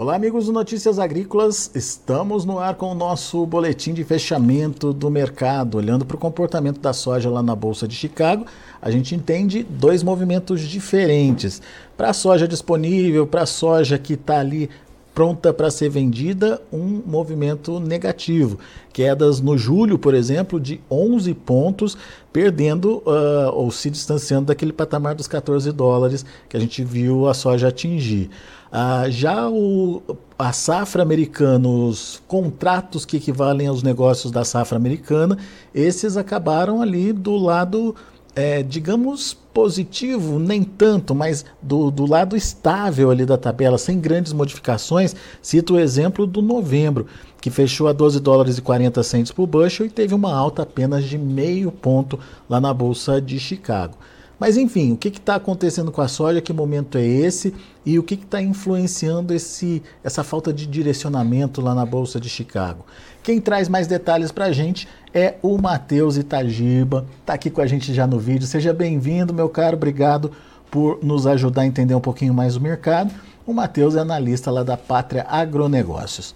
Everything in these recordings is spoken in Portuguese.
Olá, amigos do Notícias Agrícolas. Estamos no ar com o nosso boletim de fechamento do mercado. Olhando para o comportamento da soja lá na Bolsa de Chicago, a gente entende dois movimentos diferentes. Para a soja disponível, para a soja que está ali pronta para ser vendida, um movimento negativo. Quedas no julho, por exemplo, de 11 pontos, perdendo uh, ou se distanciando daquele patamar dos 14 dólares que a gente viu a soja atingir. Uh, já o, a safra americana, os contratos que equivalem aos negócios da safra americana, esses acabaram ali do lado é, digamos, positivo, nem tanto, mas do, do lado estável ali da tabela, sem grandes modificações, cito o exemplo do novembro, que fechou a 12 dólares e 40 centos por bushel e teve uma alta apenas de meio ponto lá na Bolsa de Chicago. Mas enfim, o que está acontecendo com a soja? Que momento é esse? E o que está influenciando esse, essa falta de direcionamento lá na Bolsa de Chicago? Quem traz mais detalhes para a gente é o Matheus Itagiba, está aqui com a gente já no vídeo. Seja bem-vindo, meu caro, obrigado por nos ajudar a entender um pouquinho mais o mercado. O Matheus é analista lá da Pátria Agronegócios.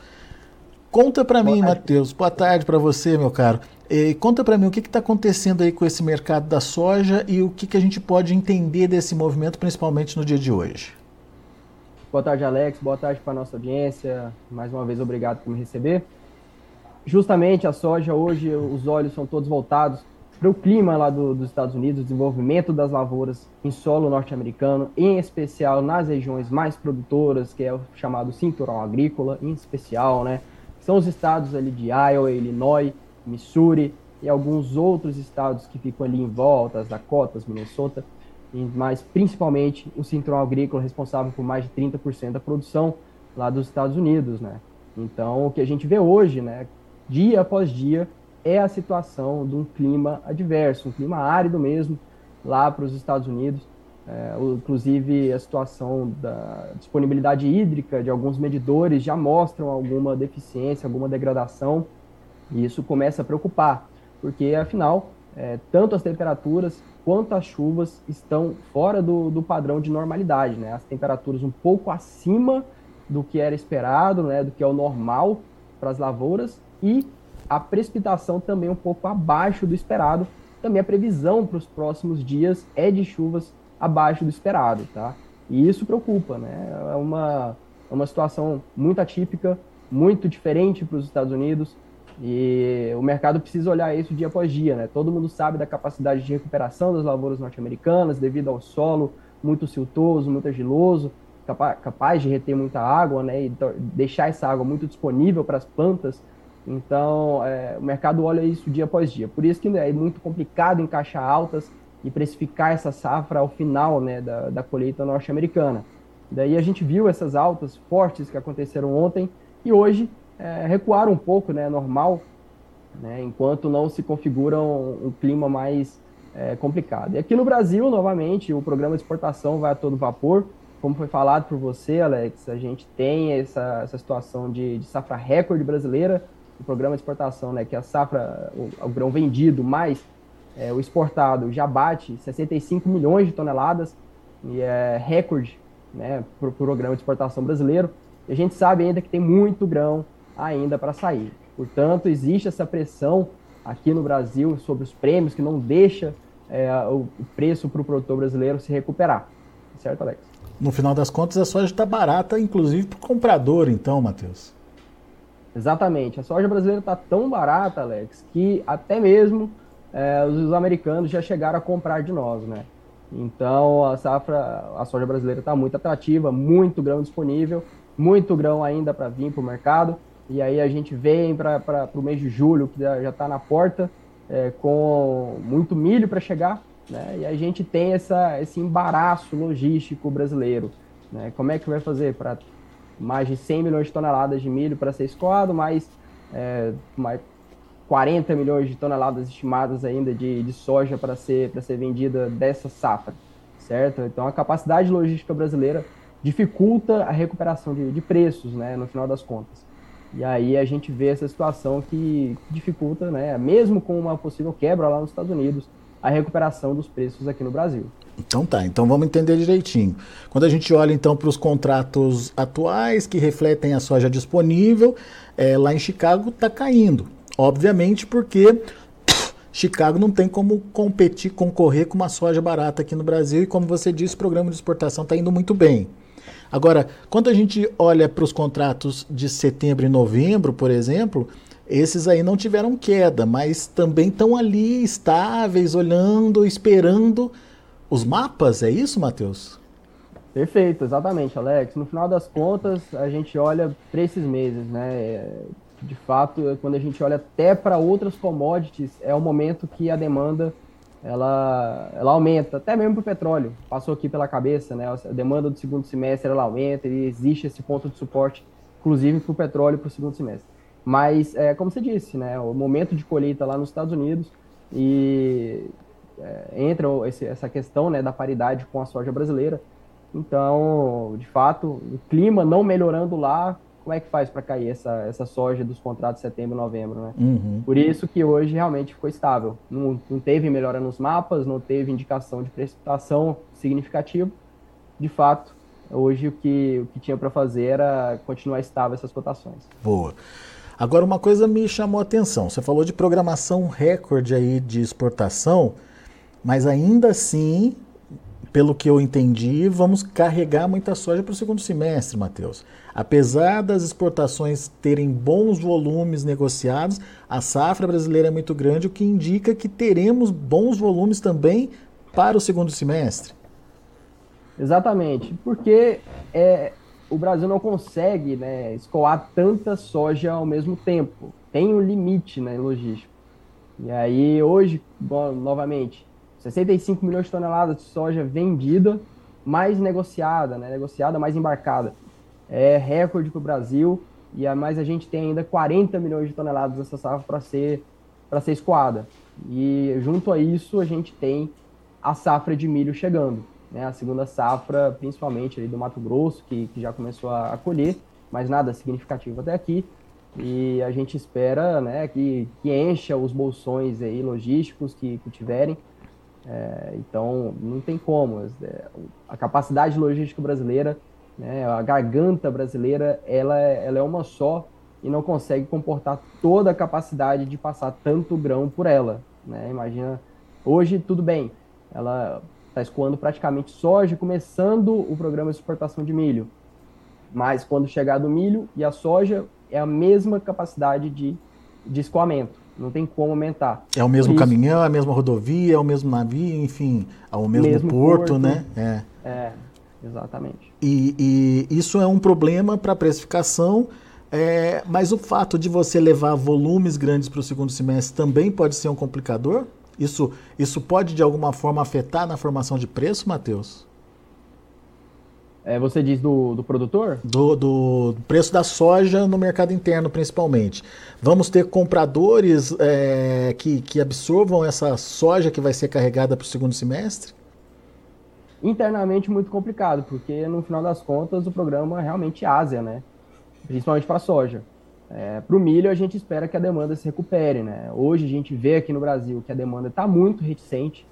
Conta para mim, Matheus. Boa tarde para você, meu caro. E conta para mim o que está acontecendo aí com esse mercado da soja e o que, que a gente pode entender desse movimento, principalmente no dia de hoje. Boa tarde, Alex. Boa tarde para a nossa audiência. Mais uma vez, obrigado por me receber. Justamente a soja, hoje, os olhos são todos voltados para o clima lá do, dos Estados Unidos, desenvolvimento das lavouras em solo norte-americano, em especial nas regiões mais produtoras, que é o chamado cinturão agrícola, em especial, né? São os estados ali de Iowa, Illinois, Missouri e alguns outros estados que ficam ali em volta, as Dakotas, Minnesota, mas principalmente o cinturão agrícola responsável por mais de 30% da produção lá dos Estados Unidos, né? Então, o que a gente vê hoje, né, dia após dia, é a situação de um clima adverso, um clima árido mesmo, lá para os Estados Unidos, é, inclusive, a situação da disponibilidade hídrica de alguns medidores já mostram alguma deficiência, alguma degradação, e isso começa a preocupar, porque afinal, é, tanto as temperaturas quanto as chuvas estão fora do, do padrão de normalidade, né? As temperaturas um pouco acima do que era esperado, né? Do que é o normal para as lavouras e a precipitação também um pouco abaixo do esperado. Também a previsão para os próximos dias é de chuvas abaixo do esperado, tá? E isso preocupa, né? É uma, é uma situação muito atípica, muito diferente para os Estados Unidos e o mercado precisa olhar isso dia após dia, né? Todo mundo sabe da capacidade de recuperação das lavouras norte-americanas devido ao solo muito siltoso, muito argiloso, capaz, capaz de reter muita água, né? E deixar essa água muito disponível para as plantas. Então, é, o mercado olha isso dia após dia. Por isso que é muito complicado encaixar altas e precificar essa safra ao final né, da, da colheita norte-americana. Daí a gente viu essas altas fortes que aconteceram ontem e hoje é, recuaram um pouco, né, normal, né, enquanto não se configura um, um clima mais é, complicado. E aqui no Brasil, novamente, o programa de exportação vai a todo vapor. Como foi falado por você, Alex, a gente tem essa, essa situação de, de safra recorde brasileira, o programa de exportação, né, que é a safra, o, o grão vendido mais é, o exportado já bate 65 milhões de toneladas, e é recorde né, para o programa de exportação brasileiro. E a gente sabe ainda que tem muito grão ainda para sair. Portanto, existe essa pressão aqui no Brasil sobre os prêmios que não deixa é, o preço para o produtor brasileiro se recuperar. Certo, Alex? No final das contas, a soja está barata, inclusive para o comprador, então, Matheus. Exatamente. A soja brasileira está tão barata, Alex, que até mesmo é, os americanos já chegaram a comprar de nós, né? Então a safra, a soja brasileira está muito atrativa, muito grão disponível, muito grão ainda para vir para o mercado. E aí a gente vem para o mês de julho, que já está na porta, é, com muito milho para chegar, né? E a gente tem essa, esse embaraço logístico brasileiro. Né? Como é que vai fazer para mais de 100 milhões de toneladas de milho para ser escoado, mais, é, mais 40 milhões de toneladas estimadas ainda de, de soja para ser, ser vendida dessa safra, certo? Então a capacidade logística brasileira dificulta a recuperação de, de preços, né, no final das contas. E aí a gente vê essa situação que dificulta, né, mesmo com uma possível quebra lá nos Estados Unidos, a recuperação dos preços aqui no Brasil. Então tá, então vamos entender direitinho. Quando a gente olha então para os contratos atuais que refletem a soja disponível, é, lá em Chicago está caindo. Obviamente porque Chicago não tem como competir, concorrer com uma soja barata aqui no Brasil e como você disse, o programa de exportação está indo muito bem. Agora, quando a gente olha para os contratos de setembro e novembro, por exemplo, esses aí não tiveram queda, mas também estão ali estáveis, olhando, esperando os mapas, é isso, Matheus? Perfeito, exatamente, Alex. No final das contas, a gente olha para esses meses, né? De fato, quando a gente olha até para outras commodities, é o momento que a demanda ela, ela aumenta, até mesmo para o petróleo. Passou aqui pela cabeça, né? A demanda do segundo semestre ela aumenta e existe esse ponto de suporte, inclusive para o petróleo para o segundo semestre. Mas, é, como você disse, né? O momento de colheita lá nos Estados Unidos e é, entra esse, essa questão né, da paridade com a soja brasileira. Então, de fato, o clima não melhorando lá, como é que faz para cair essa, essa soja dos contratos de setembro e novembro, né? Uhum. Por isso que hoje realmente ficou estável. Não, não teve melhora nos mapas, não teve indicação de precipitação significativa. De fato, hoje o que, o que tinha para fazer era continuar estável essas cotações. Boa. Agora, uma coisa me chamou a atenção. Você falou de programação recorde aí de exportação. Mas ainda assim, pelo que eu entendi, vamos carregar muita soja para o segundo semestre, Matheus. Apesar das exportações terem bons volumes negociados, a safra brasileira é muito grande, o que indica que teremos bons volumes também para o segundo semestre. Exatamente, porque é, o Brasil não consegue né, escoar tanta soja ao mesmo tempo. Tem um limite na né, logística. E aí, hoje, bom, novamente, 65 milhões de toneladas de soja vendida, mais negociada, né? negociada, mais embarcada. É recorde para o Brasil, e a mais a gente tem ainda 40 milhões de toneladas dessa safra para ser, ser escoada. E junto a isso, a gente tem a safra de milho chegando. Né? A segunda safra, principalmente ali do Mato Grosso, que, que já começou a, a colher, mas nada significativo até aqui. E a gente espera né, que, que encha os bolsões aí logísticos que, que tiverem é, então, não tem como. É, a capacidade logística brasileira, né, a garganta brasileira, ela, é, ela é uma só e não consegue comportar toda a capacidade de passar tanto grão por ela. Né? Imagina, hoje tudo bem, ela está escoando praticamente soja, começando o programa de exportação de milho. Mas quando chegar do milho e a soja, é a mesma capacidade de, de escoamento. Não tem como aumentar. É o mesmo caminhão, é a mesma rodovia, é o mesmo navio, enfim, é o mesmo, mesmo porto, porto, né? É, é exatamente. E, e isso é um problema para a precificação, é, mas o fato de você levar volumes grandes para o segundo semestre também pode ser um complicador? Isso, isso pode de alguma forma afetar na formação de preço, Matheus? É, você diz do, do produtor? Do, do, preço da soja no mercado interno, principalmente. Vamos ter compradores é, que, que absorvam essa soja que vai ser carregada para o segundo semestre? Internamente, muito complicado, porque no final das contas o programa é realmente Ásia, né? Principalmente para a soja. É, para o milho, a gente espera que a demanda se recupere, né? Hoje a gente vê aqui no Brasil que a demanda está muito reticente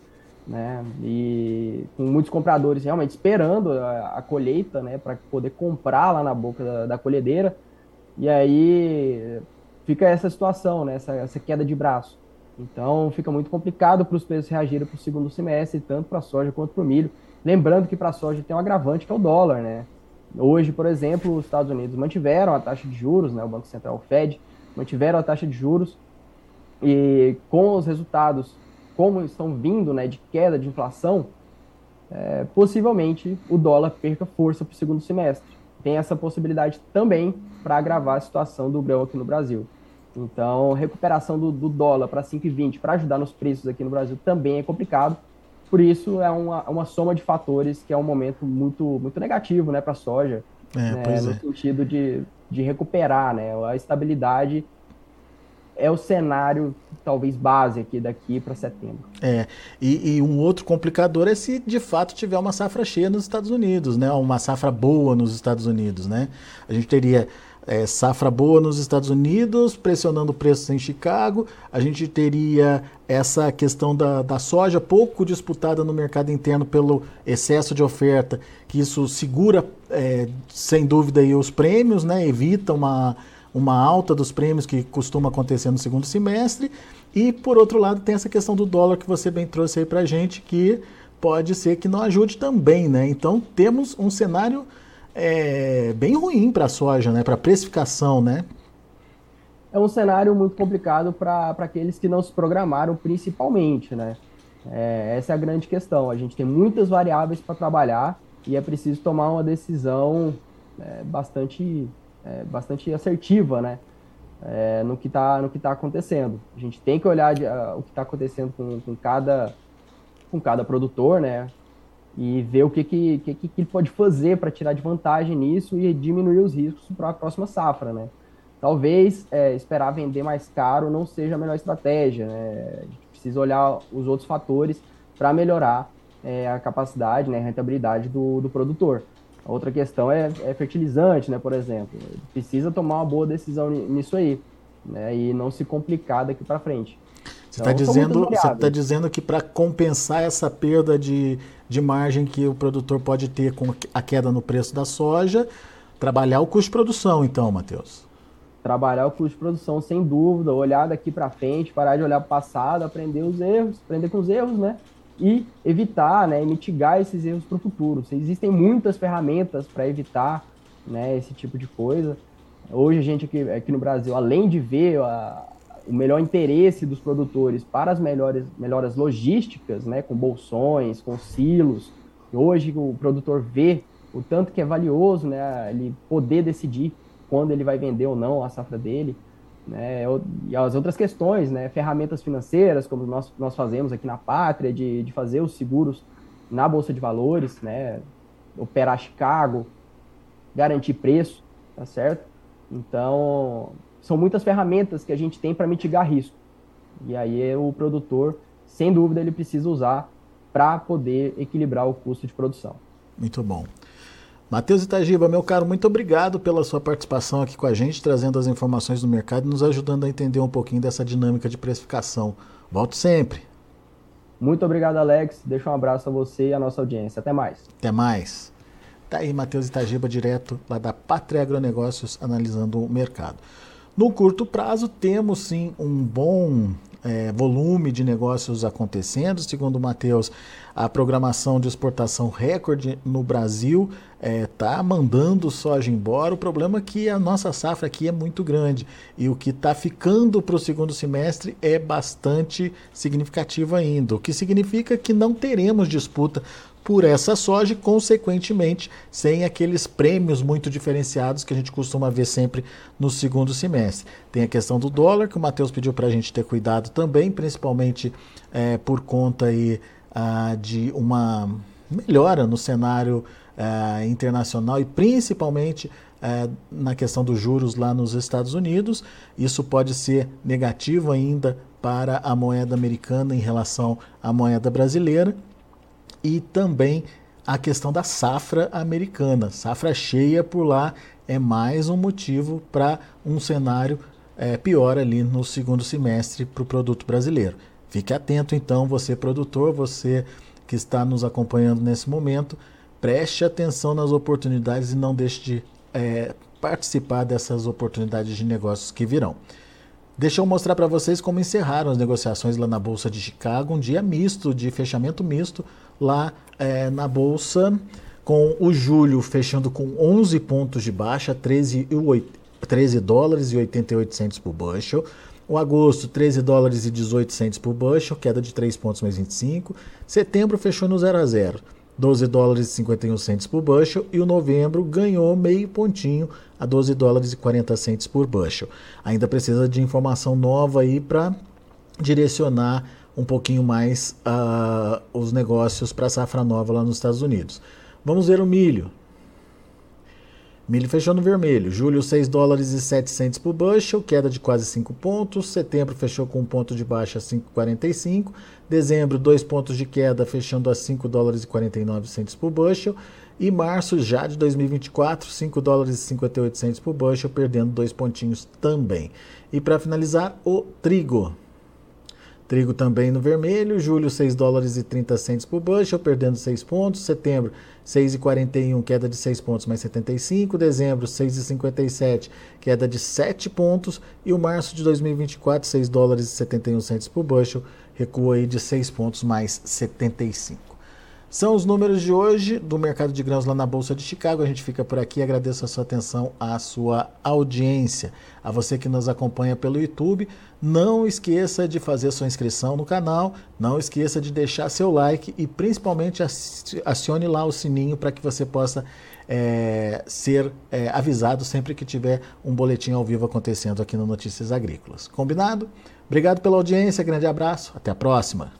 né? E com muitos compradores realmente esperando a, a colheita, né, para poder comprar lá na boca da, da, colhedeira. E aí fica essa situação, né, essa, essa queda de braço. Então fica muito complicado para os preços reagirem para o segundo semestre, tanto para a soja quanto para o milho. Lembrando que para a soja tem um agravante que é o dólar, né? Hoje, por exemplo, os Estados Unidos mantiveram a taxa de juros, né, o Banco Central, o Fed, mantiveram a taxa de juros e com os resultados como estão vindo né, de queda de inflação, é, possivelmente o dólar perca força para o segundo semestre. Tem essa possibilidade também para agravar a situação do grão aqui no Brasil. Então, recuperação do, do dólar para 5,20 para ajudar nos preços aqui no Brasil também é complicado. Por isso, é uma, uma soma de fatores que é um momento muito, muito negativo né, para a soja, é, né, no é. sentido de, de recuperar né, a estabilidade é o cenário talvez base aqui daqui para setembro. É, e, e, um outro complicador é se de fato tiver uma safra cheia nos Estados Unidos, né? Uma safra boa nos Estados Unidos, né? A gente teria é, safra boa nos Estados Unidos, pressionando preços em Chicago. A gente teria essa questão da, da soja pouco disputada no mercado interno pelo excesso de oferta, que isso segura, é, sem dúvida, aí, os prêmios, né? evita uma, uma alta dos prêmios que costuma acontecer no segundo semestre. E, por outro lado, tem essa questão do dólar que você bem trouxe aí para a gente, que pode ser que não ajude também. Né? Então, temos um cenário é bem ruim para a soja, né? Para a precificação, né? É um cenário muito complicado para aqueles que não se programaram, principalmente, né? É, essa é a grande questão. A gente tem muitas variáveis para trabalhar e é preciso tomar uma decisão é, bastante, é, bastante assertiva, né? É, no que está no que tá acontecendo. A gente tem que olhar de, o que está acontecendo com, com, cada, com cada produtor, né? e ver o que, que, que, que ele pode fazer para tirar de vantagem nisso e diminuir os riscos para a próxima safra, né? Talvez é, esperar vender mais caro não seja a melhor estratégia, né? A gente precisa olhar os outros fatores para melhorar é, a capacidade, né, a rentabilidade do, do produtor. A outra questão é, é, fertilizante, né, por exemplo. Precisa tomar uma boa decisão nisso aí, né, e não se complicar daqui para frente. Você está então, dizendo, você tá dizendo que para compensar essa perda de, de margem que o produtor pode ter com a queda no preço da soja, trabalhar o custo de produção, então, Matheus. Trabalhar o custo de produção, sem dúvida, olhar daqui para frente, parar de olhar para o passado, aprender os erros, aprender com os erros, né? E evitar, né, e mitigar esses erros para o futuro. Existem muitas ferramentas para evitar né, esse tipo de coisa. Hoje a gente aqui, aqui no Brasil, além de ver a, o melhor interesse dos produtores para as melhores melhoras logísticas, né, com bolsões, com silos. Hoje o produtor vê o tanto que é valioso, né, ele poder decidir quando ele vai vender ou não a safra dele, né, e as outras questões, né, ferramentas financeiras, como nós, nós fazemos aqui na Pátria, de, de fazer os seguros na Bolsa de Valores, né, operar Chicago, garantir preço, tá certo? Então, são muitas ferramentas que a gente tem para mitigar risco. E aí o produtor, sem dúvida, ele precisa usar para poder equilibrar o custo de produção. Muito bom. Matheus Itagiba, meu caro, muito obrigado pela sua participação aqui com a gente, trazendo as informações do mercado e nos ajudando a entender um pouquinho dessa dinâmica de precificação. Volte sempre. Muito obrigado, Alex. Deixa um abraço a você e a nossa audiência. Até mais. Até mais. Tá aí, Matheus Itagiba, direto lá da Pátria Agronegócios, analisando o mercado. No curto prazo, temos sim um bom é, volume de negócios acontecendo. Segundo o Matheus, a programação de exportação recorde no Brasil está é, mandando soja embora. O problema é que a nossa safra aqui é muito grande e o que está ficando para o segundo semestre é bastante significativo ainda, o que significa que não teremos disputa por essa soja e, consequentemente, sem aqueles prêmios muito diferenciados que a gente costuma ver sempre no segundo semestre. Tem a questão do dólar, que o Matheus pediu para a gente ter cuidado também, principalmente é, por conta aí, ah, de uma melhora no cenário ah, internacional e principalmente ah, na questão dos juros lá nos Estados Unidos. Isso pode ser negativo ainda para a moeda americana em relação à moeda brasileira e também a questão da safra americana. Safra cheia por lá é mais um motivo para um cenário é, pior ali no segundo semestre para o produto brasileiro. Fique atento então, você produtor, você que está nos acompanhando nesse momento, preste atenção nas oportunidades e não deixe de é, participar dessas oportunidades de negócios que virão. Deixa eu mostrar para vocês como encerraram as negociações lá na Bolsa de Chicago, um dia misto, de fechamento misto, lá é, na bolsa, com o julho fechando com 11 pontos de baixa, 13, 13 dólares e 88 centos por bushel. O agosto, 13 dólares e 18 centos por bushel, queda de 3 pontos mais 25. Setembro fechou no 0 a 0, 12 dólares e 51 centos por bushel. E o novembro ganhou meio pontinho a 12 dólares e 40 centos por bushel. Ainda precisa de informação nova aí para direcionar um pouquinho mais uh, os negócios para a safra nova lá nos Estados Unidos. Vamos ver o milho. Milho fechou no vermelho. Julho, 6 dólares e 7 por bushel, queda de quase 5 pontos. Setembro fechou com um ponto de baixa, 5,45. Dezembro, 2 pontos de queda, fechando a 5 dólares e 49 por bushel. E março, já de 2024, 5 dólares e 58 por bushel, perdendo dois pontinhos também. E para finalizar, o trigo. Trigo também no vermelho, julho 6 dólares e 30 centos por bushel, perdendo 6 pontos. Setembro 6,41, queda de 6 pontos mais 75. Dezembro 6,57, queda de 7 pontos. E o março de 2024, 6 dólares e 71 centos por bushel, recua aí de 6 pontos mais 75. São os números de hoje do mercado de grãos lá na Bolsa de Chicago. A gente fica por aqui. Agradeço a sua atenção, a sua audiência. A você que nos acompanha pelo YouTube, não esqueça de fazer sua inscrição no canal, não esqueça de deixar seu like e principalmente acione lá o sininho para que você possa é, ser é, avisado sempre que tiver um boletim ao vivo acontecendo aqui no Notícias Agrícolas. Combinado? Obrigado pela audiência, grande abraço, até a próxima.